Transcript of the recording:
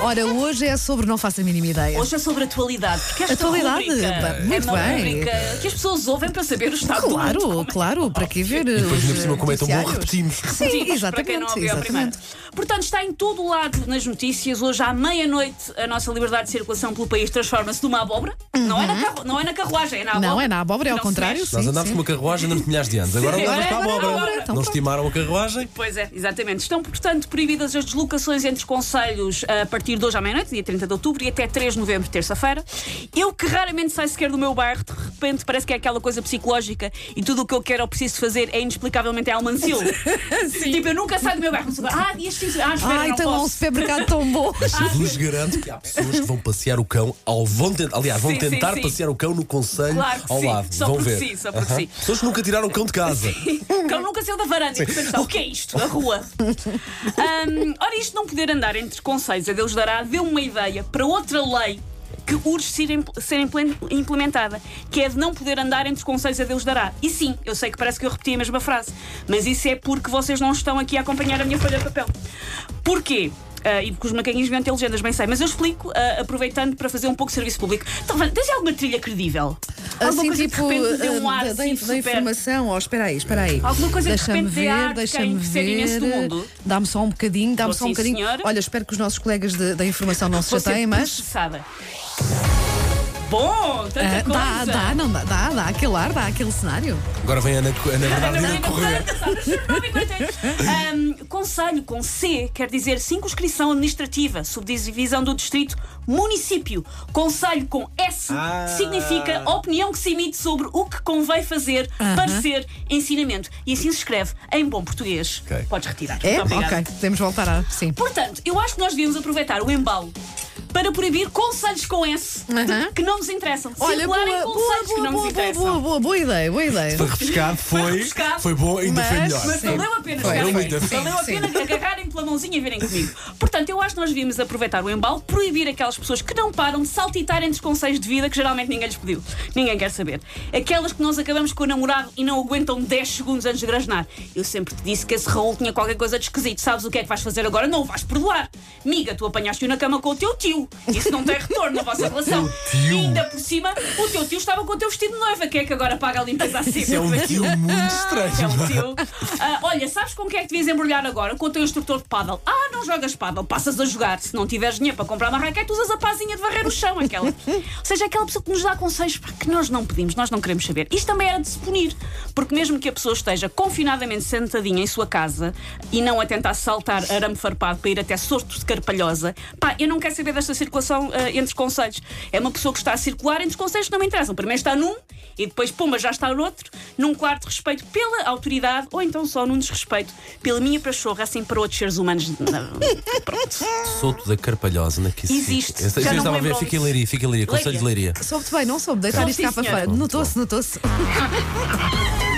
Ora, hoje é sobre não faço a mínima ideia. Hoje é sobre atualidade, porque esta Atualidade? rubrica Ba- muito é uma bem. rubrica que as pessoas ouvem para saber o estado do mundo. Claro, claro, para que ver? Depois, os ainda por cima, como é tão bom, noticiários? repetimos. Sim, Repetimos, para quem não exatamente. ouviu a primeira. exatamente. Portanto, está em todo o lado nas notícias. Hoje, à meia-noite, a nossa liberdade de circulação pelo país transforma-se numa abóbora. Não, é na carru- não é na carruagem, é na abóbora. Não, é na abóbora, é ao Não se contrário. mexe. Nós sim, andámos sim. com uma carruagem andamos milhares de anos. Agora Sim, andamos para a agora é abóbora. abóbora. Então Não pronto. estimaram a carruagem? Pois é, exatamente. Estão, portanto, proibidas as deslocações entre conselhos a partir de hoje à meia-noite, dia 30 de outubro, e até 3 de novembro, terça-feira. Eu que raramente saio sequer do meu bairro, de repente parece que é aquela coisa psicológica e tudo o que eu quero ou preciso fazer é inexplicavelmente Almancil. tipo, eu nunca saio do meu bairro. Ah, dias sim, ah, espera, Ai, não tem lá um posso. supermercado tão bom. Eu vos garanto que há pessoas que vão passear o cão ao vão tentar, aliás, vão Sim, sim, tentar sim. passear o cão no conselho Claro que ao sim, lado. só vão porque ver. sim, só porque Aham. sim. Pessoas que nunca tiraram o cão de casa. O cão nunca saiu da varanda e está, o que é isto? A rua. Ahm, ora, isto não poder andar entre conselhos a Dará deu uma ideia para outra lei que urge ser, ser implementada, que é de não poder andar entre conselhos a Deus dará. E sim, eu sei que parece que eu repeti a mesma frase, mas isso é porque vocês não estão aqui a acompanhar a minha folha de papel. Porquê? Ah, e porque os macaquinhos deviam ter legendas, bem sei, mas eu explico, ah, aproveitando para fazer um pouco de serviço público. Então, tens alguma trilha credível? Alguma Assim, tipo, de um ah, ar da, da, assim, da super- informação. Oh, espera aí, espera aí. Alguma coisa que de Deixa-me ar ver, de deixa-me ver. mundo. Dá-me só um bocadinho, dá-me Tô só um sim, bocadinho. senhora. Olha, espero que os nossos colegas de- da informação não se chateiem, mas. processada. Bom, tanta ah, coisa. dá, dá, não dá, dá, dá aquele ar, dá aquele cenário. Agora vem a Ana, Ana Bernardina a correr. Conselho com C quer dizer circunscrição administrativa, subdivisão do distrito, município. Conselho com S Ah. significa opinião que se emite sobre o que convém fazer, parecer, ensinamento. E assim se escreve em bom português. Ok. Podes retirar. É? Ok, podemos voltar a. Sim. Portanto, eu acho que nós devíamos aproveitar o embalo para proibir conselhos com S que não nos interessam. Olha, boa, Circularem boa, conselhos que boa, não nos boa, boa, interessam. boa, boa, boa ideia, boa ideia. Foi refrescado, foi, foi bom, ainda foi melhor. Mas Sim. valeu a pena, Foi, foi. aí. Sim, valeu a sim. pena agarrarem pela mãozinha e virem comigo. Portanto, eu acho que nós devíamos aproveitar o embalo, proibir aquelas pessoas que não param de saltitar entre os conselhos de vida que geralmente ninguém lhes pediu. Ninguém quer saber. Aquelas que nós acabamos com o namorado e não aguentam 10 segundos antes de grasnar. Eu sempre te disse que esse Raul tinha qualquer coisa de esquisito. Sabes o que é que vais fazer agora? Não o vais perdoar. Miga, tu apanhaste-o na cama com o teu tio. Isso não tem retorno na vossa relação. E ainda por cima, o teu tio estava com o teu vestido de noiva. Quem é que agora paga a limpeza assim? Isso é um tio muito estranho. É um tio. Ah, olha, sabes com quem é que devias embrulhar agora? Com o teu instrutor de paddle. Ah, não jogas paddle, passas a jogar. Se não tiveres dinheiro para comprar uma raquete, usas a pazinha de varrer o chão, aquela. Ou seja, aquela pessoa que nos dá conselhos que nós não pedimos, nós não queremos saber. Isto também era de se punir, porque mesmo que a pessoa esteja confinadamente sentadinha em sua casa e não a tentar saltar arame farpado para ir até sorto de carpalhosa, pá, eu não quero saber desta circulação ah, entre conselhos. É uma pessoa que está a circular entre conselhos que não me interessam. Primeiro está num e depois, pumba, já está no outro, num quarto de respeito pela autoridade ou então só num desrespeito pela minha pachorra, assim para outros seres humanos. Pronto. Soto da Carpalhosa, na que isso Existe. Eu Já não estava a me ver, fica em. Leiria, fica em Leiria, Conselho de Leiria. Soube-te bem, não soube, deitar Soube, isto cá para fora. Notou-se, notou-se.